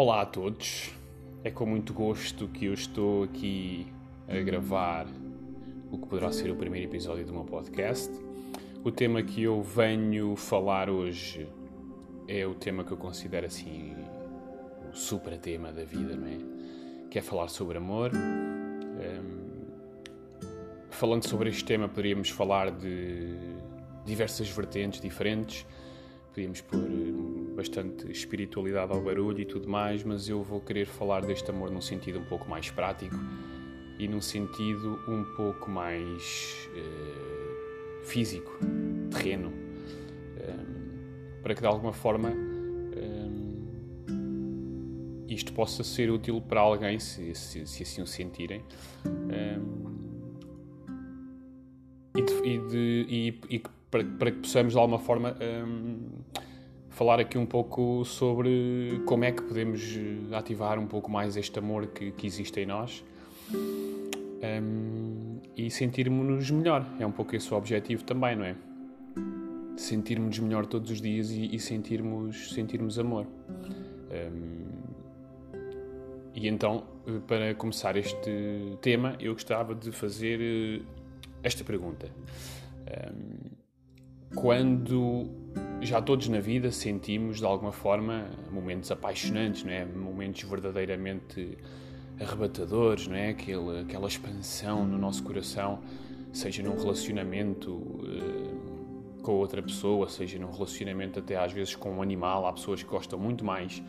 Olá a todos, é com muito gosto que eu estou aqui a gravar o que poderá ser o primeiro episódio do meu podcast. O tema que eu venho falar hoje é o tema que eu considero assim o super tema da vida, não é? Que é falar sobre amor. Um, falando sobre este tema, poderíamos falar de diversas vertentes diferentes podíamos pôr eh, bastante espiritualidade ao barulho e tudo mais, mas eu vou querer falar deste amor num sentido um pouco mais prático e num sentido um pouco mais uh, físico, terreno, um, para que de alguma forma um, isto possa ser útil para alguém, se, se, se assim o sentirem. Um, e, de, e, de, e, e para, para que possamos de alguma forma falar aqui um pouco sobre como é que podemos eh, ativar um pouco mais este amor que, que existe em nós um, e sentirmos-nos melhor. É um pouco esse o objetivo também, não é? Sentirmos melhor todos os dias e, e sentirmos, sentirmos amor. Um, e então, eh, para começar este tema, eu gostava de fazer eh, esta pergunta. Um, quando já todos na vida sentimos de alguma forma momentos apaixonantes, não é? Momentos verdadeiramente arrebatadores, não é? Aquela, aquela expansão no nosso coração, seja num relacionamento uh, com outra pessoa, seja num relacionamento até às vezes com um animal. Há pessoas que gostam muito mais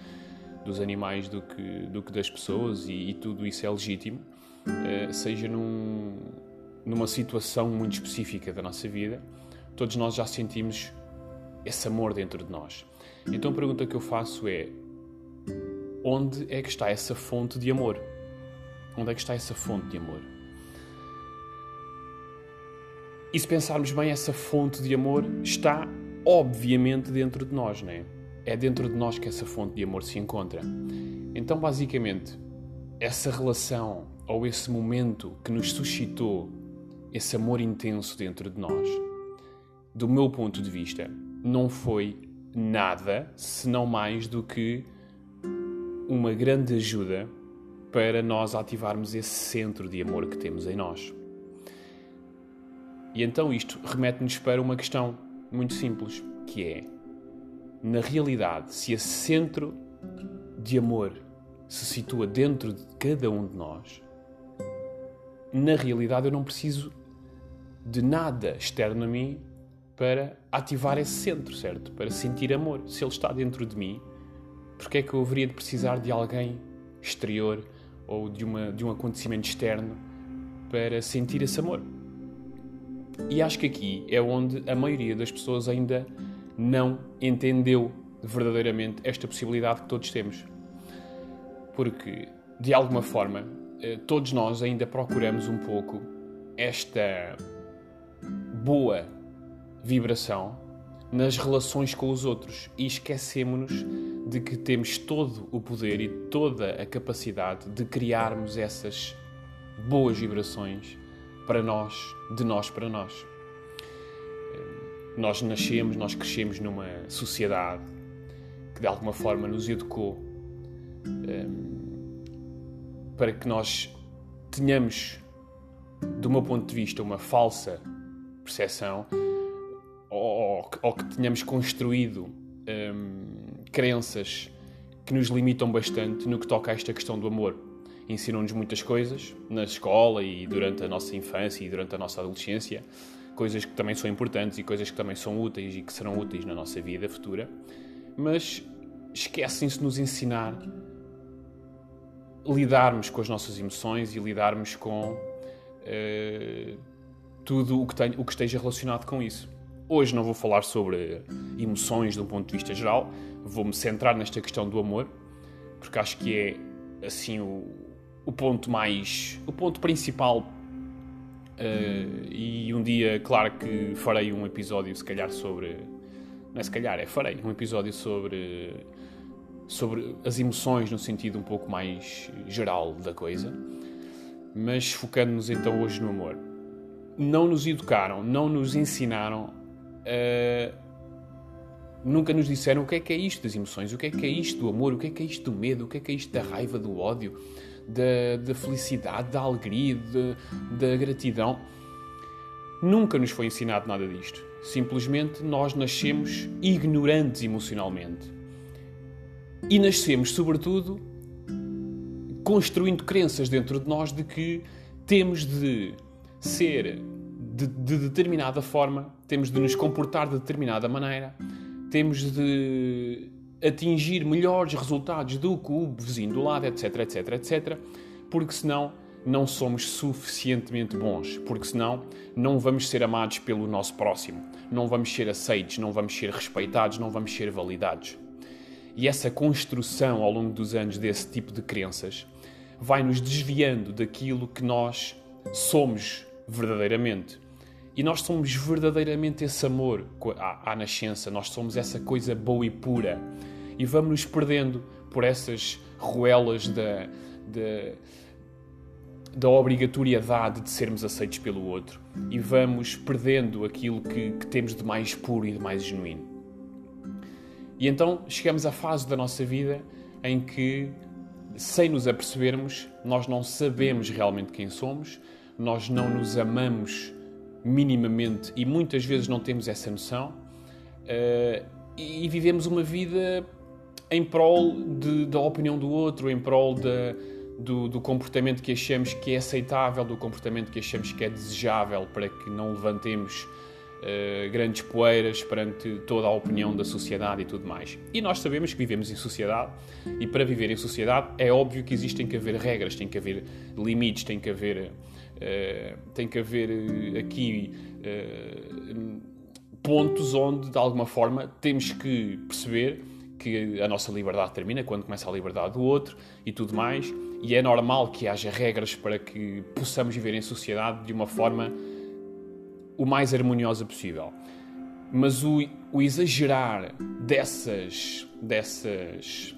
dos animais do que, do que das pessoas e, e tudo isso é legítimo. Uh, seja num, numa situação muito específica da nossa vida todos nós já sentimos esse amor dentro de nós. Então a pergunta que eu faço é: onde é que está essa fonte de amor? Onde é que está essa fonte de amor? E se pensarmos bem, essa fonte de amor está obviamente dentro de nós, não é? É dentro de nós que essa fonte de amor se encontra. Então, basicamente, essa relação ou esse momento que nos suscitou esse amor intenso dentro de nós do meu ponto de vista, não foi nada, senão mais do que uma grande ajuda para nós ativarmos esse centro de amor que temos em nós. E então isto remete-nos para uma questão muito simples, que é, na realidade, se esse centro de amor se situa dentro de cada um de nós, na realidade eu não preciso de nada externo a mim para ativar esse centro, certo? Para sentir amor. Se ele está dentro de mim, porque é que eu haveria de precisar de alguém exterior ou de, uma, de um acontecimento externo para sentir esse amor? E acho que aqui é onde a maioria das pessoas ainda não entendeu verdadeiramente esta possibilidade que todos temos. Porque, de alguma forma, eh, todos nós ainda procuramos um pouco esta boa vibração nas relações com os outros e esquecemos-nos de que temos todo o poder e toda a capacidade de criarmos essas boas vibrações para nós, de nós para nós. Nós nascemos, nós crescemos numa sociedade que de alguma forma nos educou um, para que nós tenhamos, do meu ponto de vista, uma falsa percepção ou, ou que tenhamos construído hum, crenças que nos limitam bastante no que toca a esta questão do amor. Ensinam-nos muitas coisas na escola e durante a nossa infância e durante a nossa adolescência, coisas que também são importantes e coisas que também são úteis e que serão úteis na nossa vida futura, mas esquecem-se de nos ensinar lidarmos com as nossas emoções e lidarmos com uh, tudo o que, tem, o que esteja relacionado com isso. Hoje não vou falar sobre emoções de um ponto de vista geral, vou-me centrar nesta questão do amor, porque acho que é assim o, o ponto mais. o ponto principal. Uh, e um dia, claro que farei um episódio, se calhar, sobre. Não é se calhar, é farei um episódio sobre. sobre as emoções no sentido um pouco mais geral da coisa. Mas focando-nos então hoje no amor. Não nos educaram, não nos ensinaram Nunca nos disseram o que é que é isto das emoções, o que é que é isto do amor, o que é que é isto do medo, o que é que é isto da raiva, do ódio, da, da felicidade, da alegria, de, da gratidão. Nunca nos foi ensinado nada disto. Simplesmente nós nascemos ignorantes emocionalmente. E nascemos, sobretudo, construindo crenças dentro de nós de que temos de ser de, de determinada forma, temos de nos comportar de determinada maneira, temos de atingir melhores resultados do que o vizinho do lado, etc, etc, etc, porque senão não somos suficientemente bons, porque senão não vamos ser amados pelo nosso próximo, não vamos ser aceitos, não vamos ser respeitados, não vamos ser validados. E essa construção ao longo dos anos desse tipo de crenças vai nos desviando daquilo que nós somos verdadeiramente. E nós somos verdadeiramente esse amor à, à nascença, nós somos essa coisa boa e pura. E vamos nos perdendo por essas ruelas da, da, da obrigatoriedade de sermos aceitos pelo outro. E vamos perdendo aquilo que, que temos de mais puro e de mais genuíno. E então chegamos à fase da nossa vida em que, sem nos apercebermos, nós não sabemos realmente quem somos, nós não nos amamos minimamente e muitas vezes não temos essa noção uh, e vivemos uma vida em prol de, da opinião do outro, em prol do, do, comportamento que achamos que é aceitável, do comportamento que achamos que é desejável para que não levantemos uh, grandes poeiras perante toda a opinião da sociedade e tudo mais. E nós sabemos que vivemos em sociedade e para viver em sociedade é óbvio que existem que haver regras, tem que haver limites, tem que haver tem que haver eh, aqui uh, pontos onde, de alguma forma, temos que perceber que a nossa liberdade termina quando começa a liberdade do outro e tudo mais. E é normal que haja regras para que possamos viver em sociedade de uma forma o mais harmoniosa possível. Mas o, o exagerar dessas, dessas,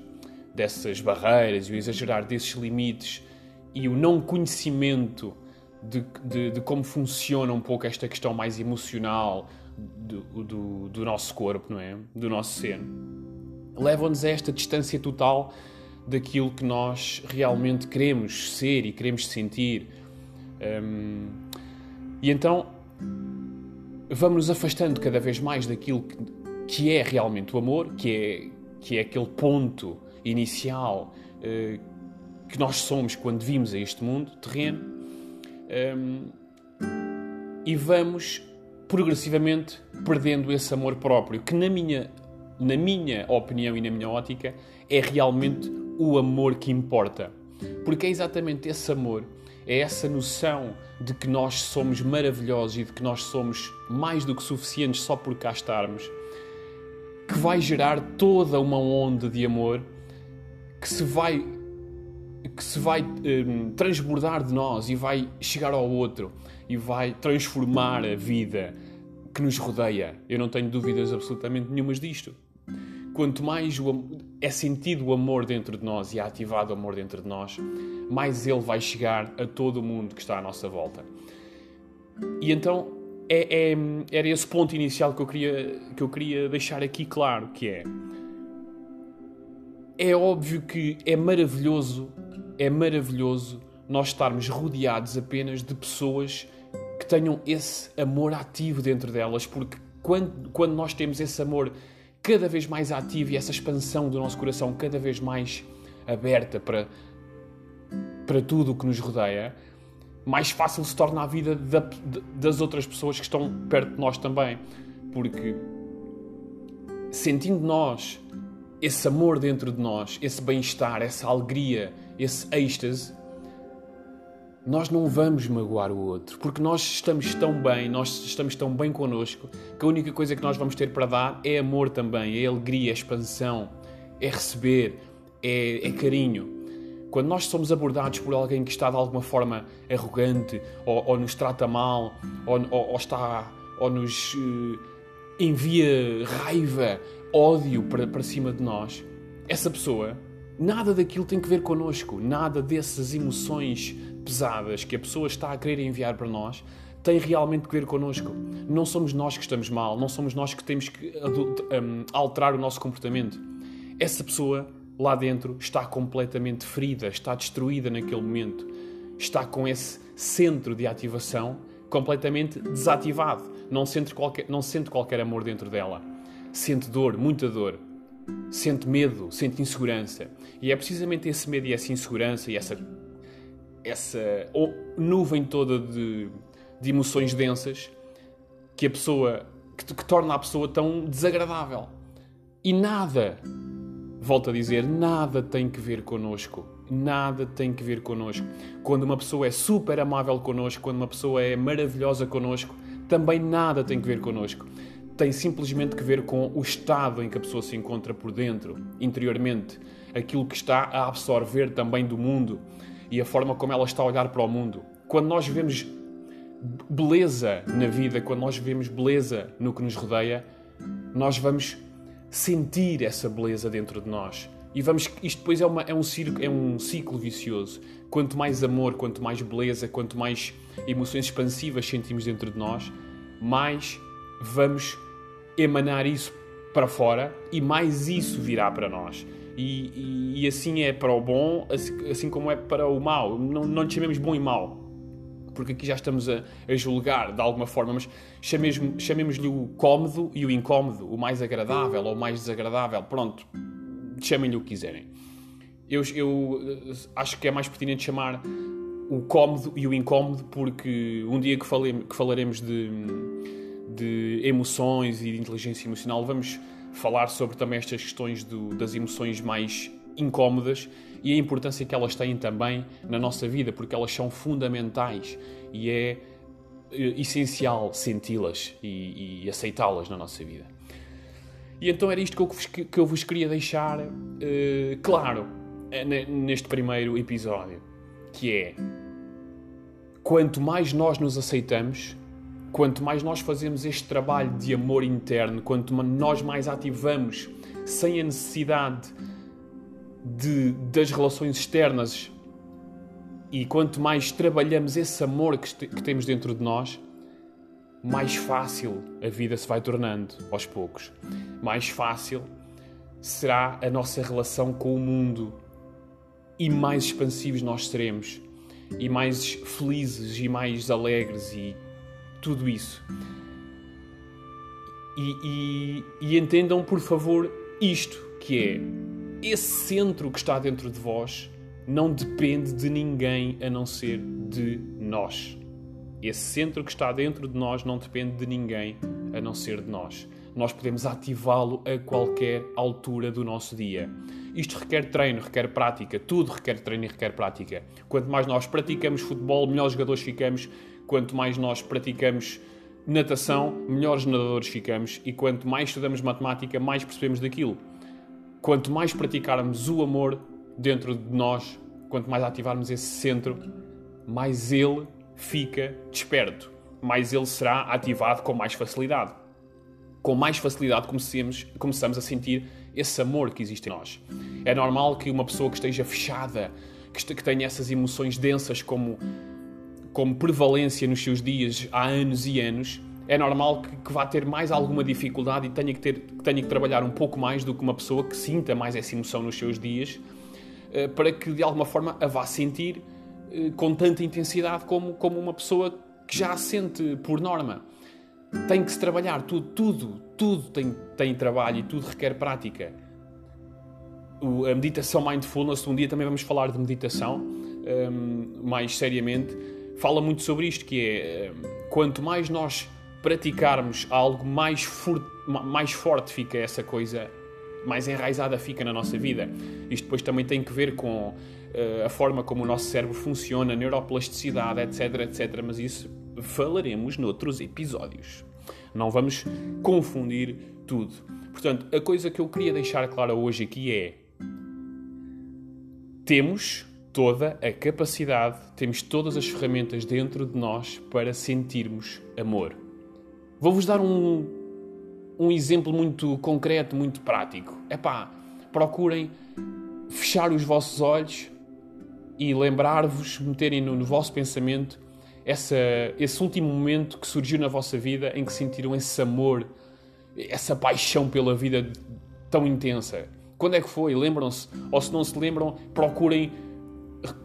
dessas barreiras o exagerar desses limites e o não conhecimento de, de, de, como funciona um pouco esta questão mais emocional do, do, do nosso corpo, não é? Do nosso ser. Levam-nos a esta distância total daquilo que nós realmente queremos ser e queremos sentir. Um, e então vamos nos afastando cada vez mais daquilo que, que é realmente o amor, que é, que é aquele ponto inicial uh, que nós somos quando vimos a este mundo terreno um, e vamos progressivamente perdendo esse amor próprio, que na minha, na minha opinião e na minha ótica é realmente o amor que importa. Porque é exatamente esse amor, é essa noção de que nós somos maravilhosos e de que nós somos mais do que suficientes só por cá estarmos, que vai gerar toda uma onda de amor que se vai que se vai um, transbordar de nós e vai chegar ao outro e vai transformar a vida que nos rodeia. Eu não tenho dúvidas absolutamente nenhumas disto. Quanto mais o, é sentido o amor dentro de nós e é ativado o amor dentro de nós, mais ele vai chegar a todo o mundo que está à nossa volta. E então é, é, era esse ponto inicial que eu, queria, que eu queria deixar aqui claro, que é é óbvio que é maravilhoso é maravilhoso nós estarmos rodeados apenas de pessoas que tenham esse amor ativo dentro delas, porque quando, quando nós temos esse amor cada vez mais ativo e essa expansão do nosso coração cada vez mais aberta para, para tudo o que nos rodeia, mais fácil se torna a vida da, das outras pessoas que estão perto de nós também. Porque sentindo nós esse amor dentro de nós, esse bem-estar, essa alegria, esse êxtase, nós não vamos magoar o outro, porque nós estamos tão bem, nós estamos tão bem connosco, que a única coisa que nós vamos ter para dar é amor também, é alegria, é expansão, é receber, é, é carinho. Quando nós somos abordados por alguém que está de alguma forma arrogante, ou, ou nos trata mal, ou, ou, ou está, ou nos uh, envia raiva, ódio para, para cima de nós, essa pessoa, nada daquilo tem que ver connosco, nada dessas emoções pesadas que a pessoa está a querer enviar para nós tem realmente que ver connosco. Não somos nós que estamos mal, não somos nós que temos que um, alterar o nosso comportamento. Essa pessoa lá dentro está completamente ferida, está destruída naquele momento, está com esse centro de ativação completamente desativado, não sente qualquer, não sente qualquer amor dentro dela, sente dor, muita dor, sente medo, sente insegurança. E é precisamente esse medo e essa insegurança e essa, essa nuvem toda de, de emoções densas que a pessoa que, que torna a pessoa tão desagradável. E nada, volto a dizer, nada tem que ver connosco. Nada tem que ver connosco. Quando uma pessoa é super amável connosco, quando uma pessoa é maravilhosa connosco, também nada tem que ver connosco. Tem simplesmente que ver com o estado em que a pessoa se encontra por dentro, interiormente, aquilo que está a absorver também do mundo e a forma como ela está a olhar para o mundo. Quando nós vemos beleza na vida, quando nós vemos beleza no que nos rodeia, nós vamos sentir essa beleza dentro de nós. E vamos, isto depois é, uma, é, um ciclo, é um ciclo vicioso. Quanto mais amor, quanto mais beleza, quanto mais emoções expansivas sentimos dentro de nós, mais vamos emanar isso para fora e mais isso virá para nós. E, e, e assim é para o bom, assim, assim, como é para o mal. Não, não lhe chamemos bom e mau, porque aqui já estamos a, a julgar de alguma forma, mas chamemos-lhe o cómodo e o incómodo, o mais agradável ou o mais desagradável. Pronto, chamem-lhe o que quiserem. Eu, eu, acho que é mais pertinente chamar o cómodo e o incómodo, porque um dia que, falem, que falaremos de, de emoções e de inteligência emocional, vamos falar sobre também estas questões do, das emoções mais incómodas e a importância que elas têm também na nossa vida, porque elas são fundamentais e é eh, essencial senti-las e, e aceitá-las na nossa vida. E então era isto que eu vos, que eu vos queria deixar uh, claro eh, neste primeiro episódio, que é quanto mais nós nos aceitamos, quanto mais nós fazemos este trabalho de amor interno, quanto nós mais ativamos sem a necessidade de, das relações externas e quanto mais trabalhamos esse amor que, que temos dentro de nós, mais fácil a vida se vai tornando aos poucos. Mais fácil será a nossa relação com o mundo e mais expansivos nós seremos e mais felizes e mais alegres e tudo isso. E, e, e entendam, por favor, isto que é esse centro que está dentro de vós não depende de ninguém a não ser de nós. Esse centro que está dentro de nós não depende de ninguém a não ser de nós. Nós podemos ativá-lo a qualquer altura do nosso dia. Isto requer treino, requer prática, tudo requer treino e requer prática. Quanto mais nós praticamos futebol, melhores jogadores ficamos. Quanto mais nós praticamos natação, melhores nadadores ficamos. E quanto mais estudamos matemática, mais percebemos daquilo quanto mais praticarmos o amor dentro de nós, quanto mais ativarmos esse centro, mais ele fica desperto, mais ele será ativado com mais facilidade. Com mais facilidade começamos, começamos a sentir esse amor que existe em nós. É normal que uma pessoa que esteja fechada, que, que tenha essas emoções densas como, como prevalência nos seus dias há anos e anos, é normal que, que, vá ter mais alguma dificuldade e tenha que, ter, que tenha que trabalhar um pouco mais do que uma pessoa que sinta mais essa emoção nos seus dias, uh, para que de alguma forma a vá sentir com tanta intensidade como, como uma pessoa que já a sente por norma. Tem que se trabalhar, tudo, tudo, tudo tem, tem trabalho e tudo requer prática. O, a meditação mindfulness, um dia também vamos falar de meditação um, ehm, mais seriamente, fala muito sobre isto, que é um, quanto mais nós praticarmos algo mais, for, mais forte fica essa coisa, mais enraizada fica na nossa vida. Isto depois também tem que ver com uh, a forma como o nosso cérebro funciona, neuroplasticidade, etc, etc. Mas isso falaremos noutros episódios. Não vamos confundir tudo. Portanto, a coisa que eu queria deixar clara hoje aqui é: temos toda a capacidade, temos todas as ferramentas dentro de nós para sentirmos amor. Vou-vos dar um, um exemplo muito concreto, muito prático. É pá, procurem fechar os vossos olhos e lembrar-vos, meterem no, no vosso pensamento essa, esse último momento que surgiu na vossa vida em que sentiram esse amor, essa paixão pela vida tão intensa? Quando é que foi? Lembram-se? Ou se não se lembram, procurem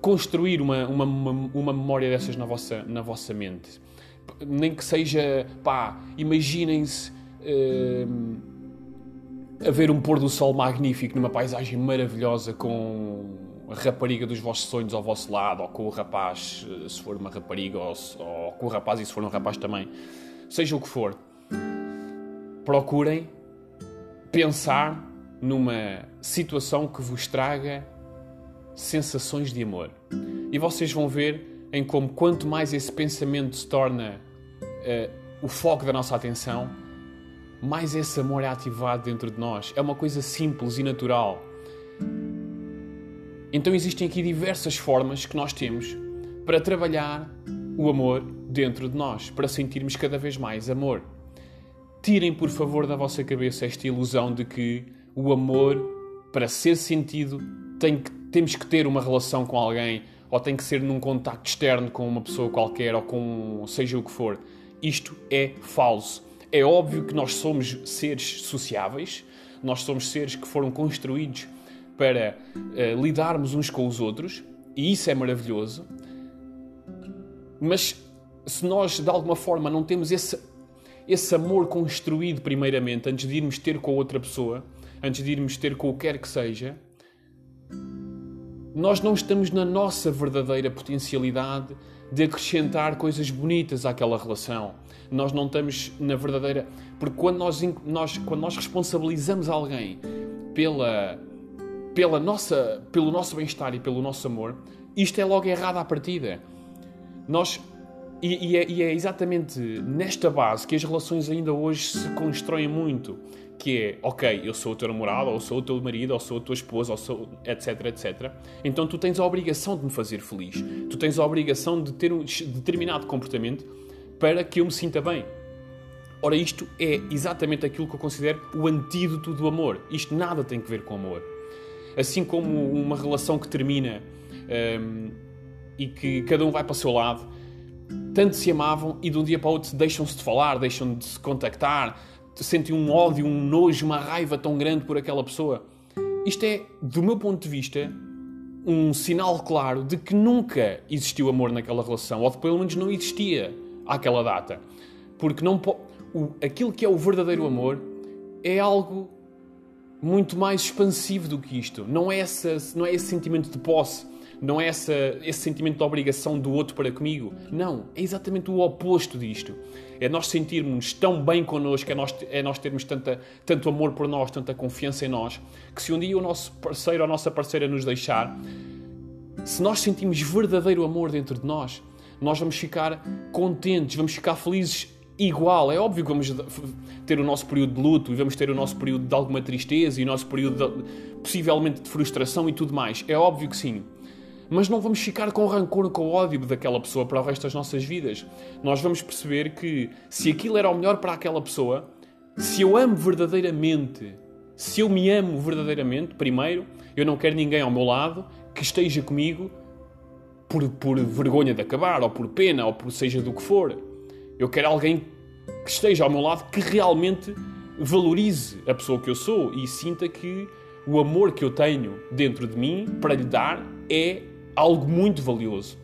construir uma, uma, uma, memória dessas na vossa, na vossa mente. Nem que seja, pá, imaginem-se a ver um pôr do sol magnífico numa paisagem maravilhosa com a rapariga dos vossos sonhos ao vosso lado, ou com o rapaz, eh, se for uma rapariga, ou, ou com o rapaz e se for um rapaz também. Seja o que for. Procurem pensar numa situação que vos traga sensações de amor. E vocês vão ver em como quanto mais esse pensamento se torna uh, o foco da nossa atenção, mais esse amor é ativado dentro de nós. É uma coisa simples e natural. Então existem aqui diversas formas que nós temos para trabalhar o amor dentro de nós, para sentirmos cada vez mais amor. Tirem, por favor, da vossa cabeça esta ilusão de que o amor, para ser sentido, tem que temos que ter uma relação com alguém ou tem que ser num contacto externo com uma pessoa qualquer ou com seja o que for. Isto é falso. É óbvio que nós somos seres sociáveis, nós somos seres que foram construídos para uh, lidarmos uns com os outros e isso é maravilhoso. Mas se nós de alguma forma não temos esse, esse amor construído primeiramente antes de irmos ter com outra pessoa, antes de irmos ter com o que quer que seja, nós não estamos na nossa verdadeira potencialidade de acrescentar coisas bonitas àquela relação. Nós não estamos na verdadeira. Porque quando nós, nós, quando nós responsabilizamos alguém pela, pela nossa, pelo nosso bem-estar e pelo nosso amor, isto é logo errado à partida. Nós. E, e, é, e é exatamente nesta base que as relações ainda hoje se constroem muito que é, ok, eu sou o teu namorado, ou sou o teu marido, ou sou a tua esposa, ou sou, etc, etc. Então tu tens a obrigação de me fazer feliz. Tu tens a obrigação de ter um determinado comportamento para que eu me sinta bem. Ora, isto é exatamente aquilo que eu considero o antídoto do amor. Isto nada tem que ver com amor. Assim como uma relação que termina um, e que cada um vai para o seu lado, tanto se amavam e de um dia para o outro deixam-se de falar, deixam de se contactar, sentem um ódio, um nojo, uma raiva tão grande por aquela pessoa. Isto é, do meu ponto de vista, um sinal claro de que nunca existiu amor naquela relação, ou de pelo menos não existia àquela data. Porque não o, aquilo que é o verdadeiro amor é algo muito mais expansivo do que isto. Não é, essa, não é esse sentimento de posse, não é essa, esse sentimento de obrigação do outro para comigo. Não, é exatamente o oposto disto. É nós sentirmos tão bem connosco, é nós, é nós termos tanta, tanto amor por nós, tanta confiança em nós, que se um dia o nosso parceiro ou a nossa parceira nos deixar, se nós sentimos verdadeiro amor dentro de nós, nós vamos ficar contentes, vamos ficar felizes igual. É óbvio que vamos ter o nosso período de luto e vamos ter o nosso período de alguma tristeza e o nosso período de, possivelmente de frustração e tudo mais. É óbvio que sim mas não vamos ficar com rancor, com ódio daquela pessoa para o resto das nossas vidas. Nós vamos perceber que se aquilo era o melhor para aquela pessoa, se eu amo verdadeiramente, se eu me amo verdadeiramente, primeiro, eu não quero ninguém ao meu lado que esteja comigo por, por vergonha de acabar, ou por pena, ou por seja do que for. Eu quero alguém que esteja ao meu lado que realmente valorize a pessoa que eu sou e sinta que o amor que eu tenho dentro de mim para lhe dar é algo muito valioso.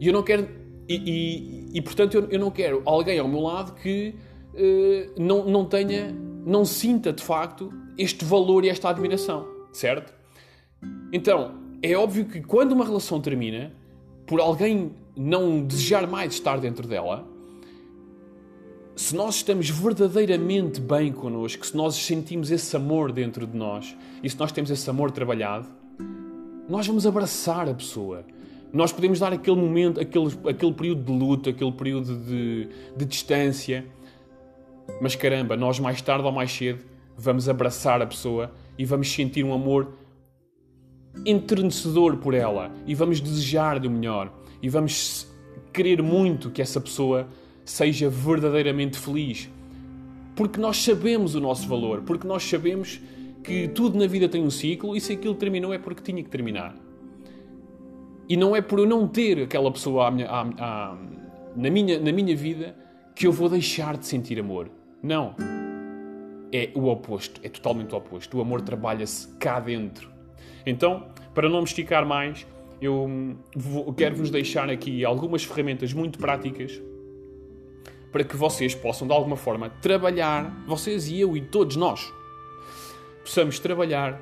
E eu não quero. E, e, e portanto, eu, eu, não quero alguém ao meu lado que uh, não, não tenha. não sinta de facto este valor e esta admiração, certo? Então, é óbvio que quando uma relação termina, por alguém não desejar mais estar dentro dela, se nós estamos verdadeiramente bem connosco, se nós sentimos esse amor dentro de nós e se nós temos esse amor trabalhado, nós vamos abraçar a pessoa. Nós podemos dar aquele momento, aquele, aquele período de luta, aquele período de, de distância. Mas caramba, nós mais tarde ou mais cedo vamos abraçar a pessoa e vamos sentir um amor enternecedor por ela e vamos desejar-lhe o melhor e vamos querer muito que essa pessoa seja verdadeiramente feliz. Porque nós sabemos o nosso valor, porque nós sabemos que tudo na vida tem um ciclo e se aquilo terminou é porque tinha que terminar. E não é por eu não ter aquela pessoa à minha, à, à, na, minha, na minha vida que eu vou deixar de sentir amor. Não. É o oposto. É totalmente o oposto. O amor trabalha-se cá dentro. Então, para não me esticar mais, eu quero-vos deixar aqui algumas ferramentas muito práticas para que vocês possam, de alguma forma, trabalhar, vocês e eu e todos nós, possamos trabalhar,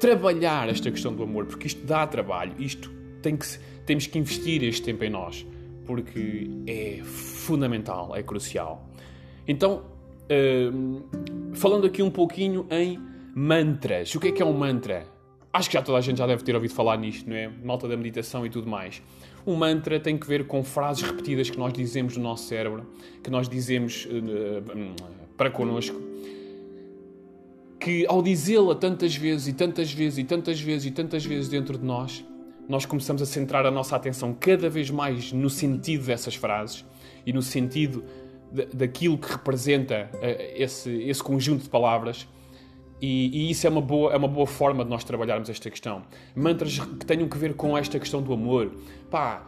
trabalhar esta questão do amor, porque isto dá trabalho, isto tem que, temos que investir este tempo em nós, porque é fundamental, é crucial. Então, uh, falando aqui um pouquinho em mantras. O que é que é um mantra? Acho que já toda a gente já deve ter ouvido falar nisto, não é? Malta da meditação e tudo mais. Um mantra tem que ver com frases repetidas que nós dizemos no nosso cérebro, que nós dizemos uh, para connosco, que ao dizê-la tantas vezes e tantas vezes e tantas vezes e tantas vezes dentro de nós, nós começamos a centrar a nossa atenção cada vez mais no sentido dessas frases e no sentido daquilo que representa uh, esse, esse conjunto de palavras. E, e, isso é uma, boa, é uma boa forma de nós trabalharmos esta questão. Mantras que tenham que ver com esta questão do amor. Pá,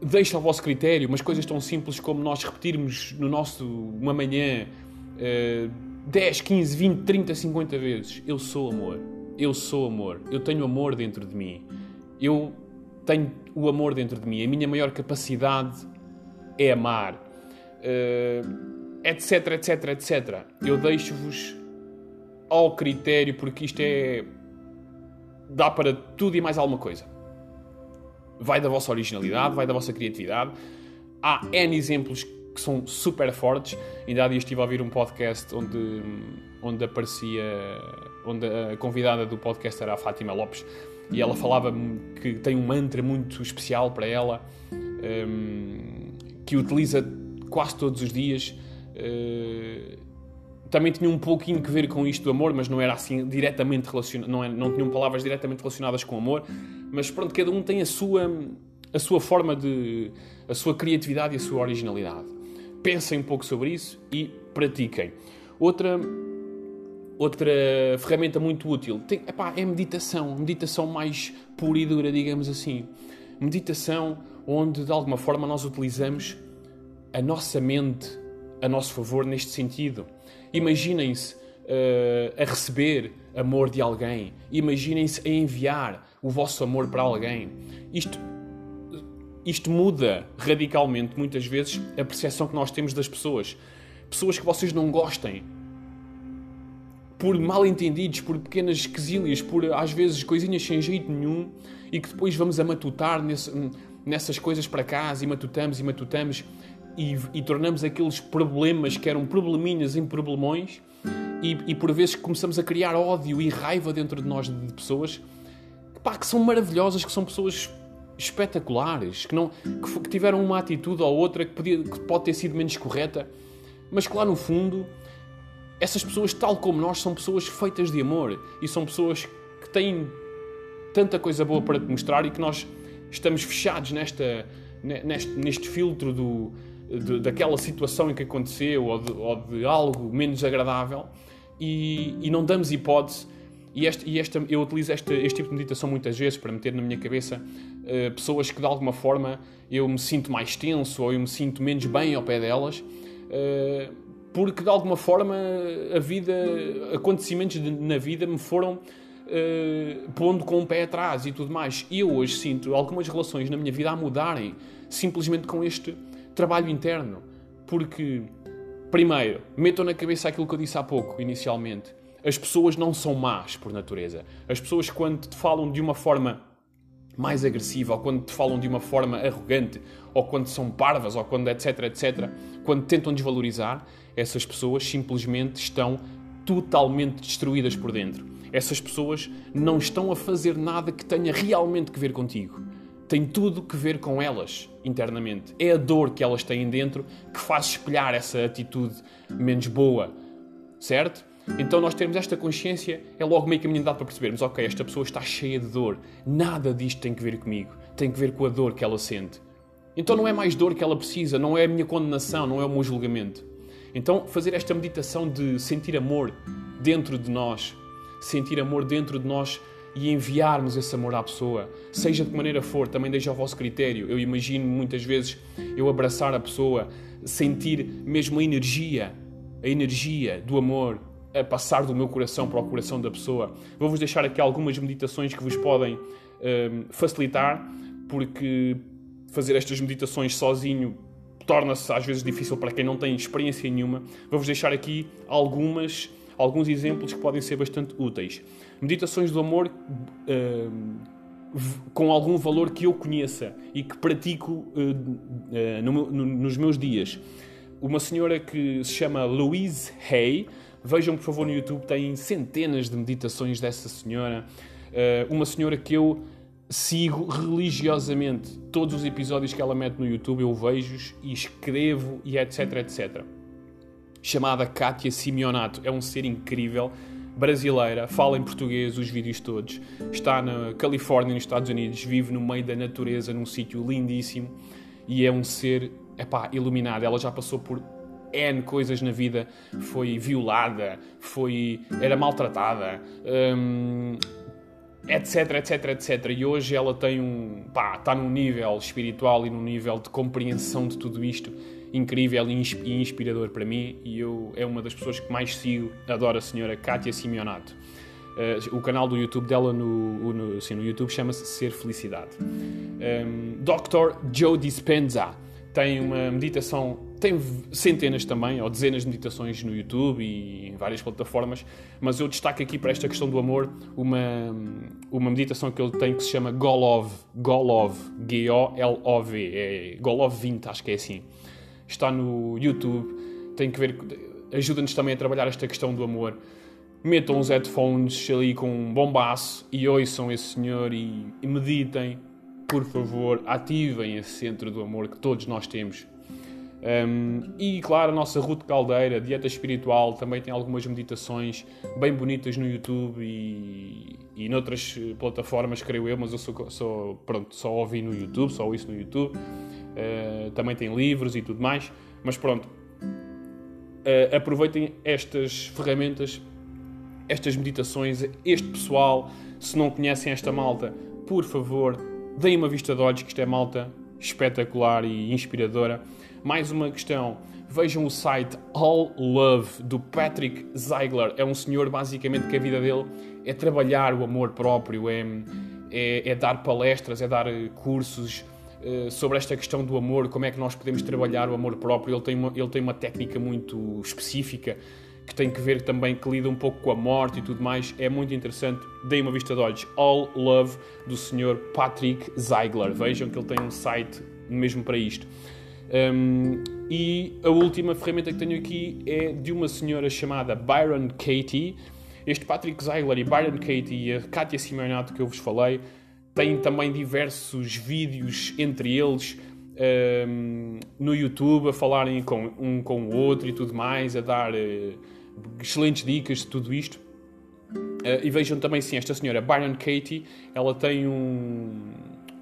deixa ao vosso critério, mas coisas tão simples como nós repetirmos no nosso uma manhã uh, 10, 15, 20, 30, 50 vezes: Eu sou amor, eu sou amor, eu tenho amor dentro de mim, eu tenho o amor dentro de mim, a minha maior capacidade é amar, uh, etc, etc, etc. Eu deixo-vos ao critério, porque isto é. dá para tudo e mais alguma coisa. Vai da vossa originalidade, vai da vossa criatividade. Há N exemplos que são super fortes. Ainda há dias estive a ouvir um podcast onde, onde aparecia. onde a convidada do podcast era a Fátima Lopes e ela falava que tem um mantra muito especial para ela um, que utiliza quase todos os dias. Uh, também tinha um pouquinho que ver com isto do amor, mas não era assim diretamente relacionado, não, é, não tinham palavras diretamente relacionadas com amor, mas pronto, cada um tem a sua, a sua forma de. a sua criatividade e a sua originalidade. Pensem um pouco sobre isso e pratiquem. Outra, outra ferramenta muito útil tem, epá, é meditação, meditação mais pura e dura, digamos assim. Meditação onde de alguma forma nós utilizamos a nossa mente a nosso favor neste sentido. Imaginem-se uh, a receber amor de alguém. Imaginem-se a enviar o vosso amor para alguém. Isto, isto muda radicalmente, muitas vezes, a percepção que nós temos das pessoas. Pessoas que vocês não gostem. Por mal entendidos, por pequenas quesilhas, por às vezes coisinhas sem jeito nenhum e que depois vamos a matutar nesse, nessas coisas para casa e matutamos e matutamos e, e, tornamos aqueles problemas que eram probleminhas em problemões e, e, por vezes começamos a criar ódio e raiva dentro de nós de pessoas pá, que são maravilhosas, que são pessoas espetaculares, que, não, que, que tiveram uma atitude ou outra que, podia, que pode ter sido menos correta, mas que lá no fundo essas pessoas, tal como nós, são pessoas feitas de amor e são pessoas que têm tanta coisa boa para te mostrar e que nós estamos fechados nesta, neste, neste filtro do, de, daquela situação em que aconteceu ou de, ou de algo menos agradável e, e, não damos hipótese. E, este, e esta, eu utilizo este, este tipo de meditação muitas vezes para meter na minha cabeça uh, pessoas que de alguma forma eu me sinto mais tenso ou eu me sinto menos bem ao pé delas. Uh, porque de alguma forma a vida, acontecimentos de, na vida me foram uh, pondo com o pé atrás e tudo mais. E eu hoje sinto algumas relações na minha vida a mudarem simplesmente com este trabalho interno. Porque, primeiro, metam na cabeça aquilo que eu disse há pouco, inicialmente. As pessoas não são más por natureza. As pessoas, quando te falam de uma forma mais agressiva, ou quando te falam de uma forma arrogante, ou quando são parvas, ou quando etc, etc, quando tentam desvalorizar, essas pessoas simplesmente estão totalmente destruídas por dentro. Essas pessoas não estão a fazer nada que tenha realmente que ver contigo tem tudo que ver com elas internamente. É a dor que elas têm dentro que faz espelhar essa atitude menos boa, certo? Então nós termos esta consciência é logo meio caminho dado para percebermos, ok, esta pessoa está cheia de dor, nada disto tem que ver comigo, tem que ver com a dor que ela sente. Então não é mais dor que ela precisa, não é a minha condenação, não é o meu julgamento. Então fazer esta meditação de sentir amor dentro de nós, sentir amor dentro de nós e enviarmos esse amor à pessoa, seja de que maneira for, também deixa ao vosso critério. Eu imagino muitas vezes eu abraçar a pessoa, sentir mesmo a energia, a energia do amor a passar do meu coração para o coração da pessoa. Vou-vos deixar aqui algumas meditações que vos podem um, facilitar, porque fazer estas meditações sozinho torna-se às vezes difícil para quem não tem experiência nenhuma. Vou-vos deixar aqui algumas, alguns exemplos que podem ser bastante úteis. Meditações do amor uh, com algum valor que eu conheça e que pratico uh, uh, no, no, nos meus dias. Uma senhora que se chama Louise Hay, vejam por favor no YouTube, tem centenas de meditações dessa senhora. uma senhora que eu sigo religiosamente todos os episódios que ela mete no YouTube, eu vejo e escrevo e etc, etc. Chamada Kátia Simeonato, é um ser incrível, brasileira, fala em português os vídeos todos, está na Califórnia, nos Estados Unidos, vive no meio da natureza, num sítio lindíssimo e é um ser, epá, iluminado. Ela já passou por N coisas na vida, foi violada, foi, era maltratada, etc, etc, etc. E hoje ela tem um. pá, está num nível espiritual e num nível de compreensão de tudo isto incrível e inspirador para mim. E eu é uma das pessoas que mais sigo, adoro a senhora Kátia Simeonato. Uh, o canal do YouTube dela no, no, assim, no YouTube chama-se Ser Felicidade. Um, Dr. Joe Dispenza tem uma meditação, tem centenas também, ou dezenas de meditações no YouTube e em várias plataformas, mas eu destaco aqui para esta questão do amor uma, uma meditação que ele tem que se chama Golov, Golov, G-O-L-O-V, é Golov 20, acho que é assim. Está no YouTube, tem que ver, ajuda-nos também a trabalhar esta questão do amor. Metam os headphones ali com um bom baço e ouçam esse senhor e, e meditem por favor, ativem esse centro do amor que todos nós temos. Um, e claro, a nossa Ruth Caldeira, Dieta Espiritual, também tem algumas meditações bem bonitas no YouTube e, e noutras plataformas, creio eu, mas eu sou, sou, pronto, só ouvi no YouTube, só ouço no YouTube. Uh, também tem livros e tudo mais, mas pronto, uh, aproveitem estas ferramentas, estas meditações, este pessoal. Se não conhecem esta malta, por favor, Deem uma vista de olhos, que isto é malta espetacular e inspiradora. Mais uma questão. Vejam o site All Love do Patrick Ziegler. É um senhor basicamente que a vida dele é trabalhar o amor próprio, é, é, é dar palestras, é dar cursos uh, sobre esta questão do amor, como é que nós podemos trabalhar o amor próprio. Ele tem uma, ele tem uma técnica muito específica que tem que ver também, que lida um pouco com a morte e tudo mais, é muito interessante. Dei uma vista de olhos. All Love, do Sr. Patrick Ziegler. Vejam que ele tem um site mesmo para isto. Um, e a última ferramenta que tenho aqui é de uma senhora chamada Byron Katie. Este Patrick Ziegler e Byron Katie e a Katia Simeonato que eu vos falei têm também diversos vídeos entre eles um, no YouTube a falarem com um com o outro e tudo mais, a dar uh, excelentes dicas de tudo isto. Uh, e vejam também, sim, esta senhora Byron Katie, ela tem um,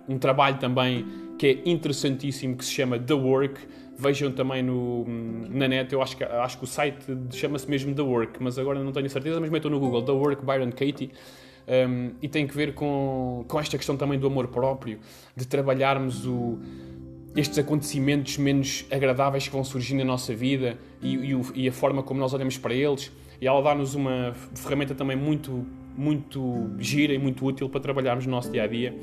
um trabalho também que é interessantíssimo que se chama The Work. Vejam também no, na net, eu acho que, acho que o site chama-se mesmo The Work, mas agora não tenho certeza, mas metam no Google The Work Byron Katie. Um, e tem que ver com, com esta questão também do amor próprio, de trabalharmos o, estes acontecimentos menos agradáveis que vão surgir na nossa vida e, e, e a forma como nós olhamos para eles. E ela dá-nos uma ferramenta também muito, muito gira e muito útil para trabalharmos no nosso dia a dia,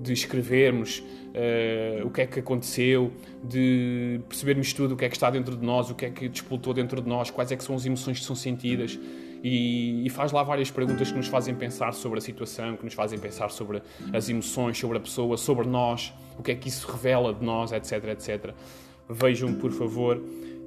de escrevermos uh, o que é que aconteceu, de percebermos tudo o que é que está dentro de nós, o que é que despoltou dentro de nós, quais é que são as emoções que são sentidas e, e, faz lá várias perguntas que nos fazem pensar sobre a situação, que nos fazem pensar sobre as emoções, sobre a pessoa, sobre nós, o que é que isso revela de nós, etc, etc. Vejam, por favor.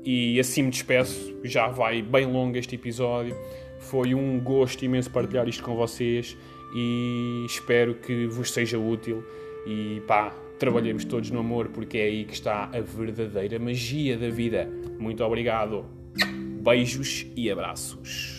E assim me despeço, já vai bem longo este episódio. Foi um gosto imenso partilhar isto com vocês e espero que vos seja útil. E pá, trabalhemos todos no amor porque é aí que está a verdadeira magia da vida. Muito obrigado. Beijos e abraços.